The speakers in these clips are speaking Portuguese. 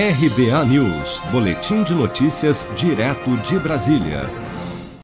RBA News, Boletim de Notícias, direto de Brasília.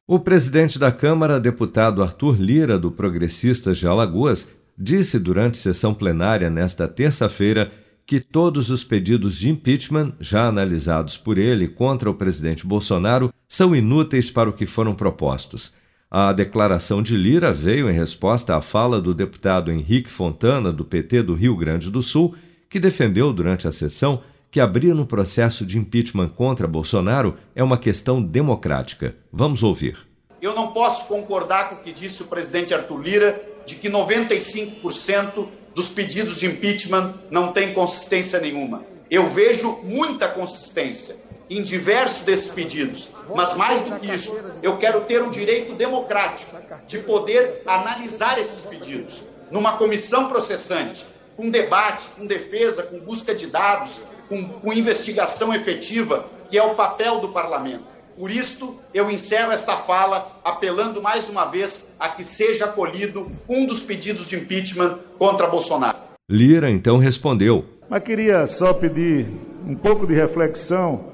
O presidente da Câmara, deputado Arthur Lira, do Progressistas de Alagoas, disse durante sessão plenária nesta terça-feira que todos os pedidos de impeachment, já analisados por ele contra o presidente Bolsonaro, são inúteis para o que foram propostos. A declaração de Lira veio em resposta à fala do deputado Henrique Fontana, do PT do Rio Grande do Sul, que defendeu durante a sessão que abrir um processo de impeachment contra Bolsonaro é uma questão democrática. Vamos ouvir. Eu não posso concordar com o que disse o presidente Arthur Lira de que 95% dos pedidos de impeachment não têm consistência nenhuma. Eu vejo muita consistência em diversos desses pedidos, mas mais do que isso, eu quero ter o direito democrático de poder analisar esses pedidos numa comissão processante, com debate, com defesa, com busca de dados, com, com investigação efetiva, que é o papel do parlamento. Por isto, eu encerro esta fala apelando mais uma vez a que seja acolhido um dos pedidos de impeachment contra Bolsonaro. Lira então respondeu. Mas queria só pedir um pouco de reflexão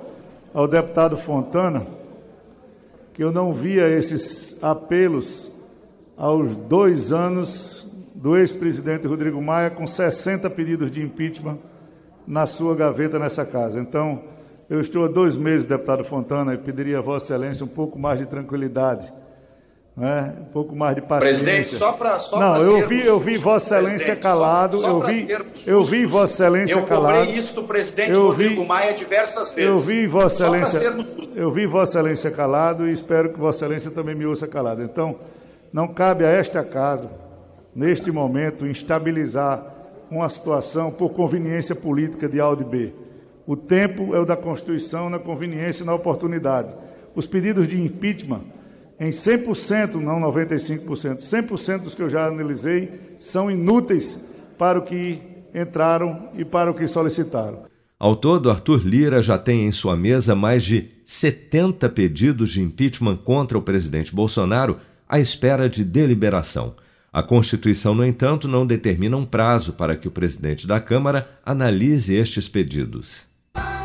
ao deputado Fontana, que eu não via esses apelos aos dois anos do ex-presidente Rodrigo Maia com 60 pedidos de impeachment na sua gaveta nessa casa. Então, eu estou há dois meses, deputado Fontana, e pediria a Vossa Excelência um pouco mais de tranquilidade. Né? Um pouco mais de paciência. Presidente, só para só Não, eu vi, eu vi Vossa Excelência calado, só, só eu vi, eu vi Vossa Excelência eu calado. Eu cobrei isso do presidente eu Rodrigo vi, Maia diversas vezes. Eu vi Vossa Excelência, eu vi Vossa Excelência calado e espero que Vossa Excelência também me ouça calado. Então, não cabe a esta casa, neste momento, instabilizar uma situação por conveniência política de A ou de B. O tempo é o da Constituição, na conveniência e na oportunidade. Os pedidos de impeachment, em 100%, não 95%, 100% dos que eu já analisei, são inúteis para o que entraram e para o que solicitaram. Ao todo, Arthur Lira já tem em sua mesa mais de 70 pedidos de impeachment contra o presidente Bolsonaro à espera de deliberação. A Constituição, no entanto, não determina um prazo para que o presidente da Câmara analise estes pedidos.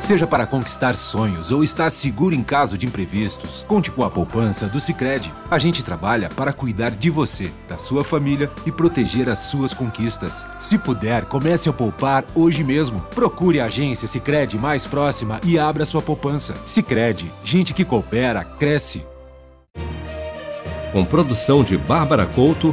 Seja para conquistar sonhos ou estar seguro em caso de imprevistos, conte com a poupança do Sicredi. A gente trabalha para cuidar de você, da sua família e proteger as suas conquistas. Se puder, comece a poupar hoje mesmo. Procure a agência Sicredi mais próxima e abra sua poupança. Sicredi, gente que coopera cresce. Com produção de Bárbara Couto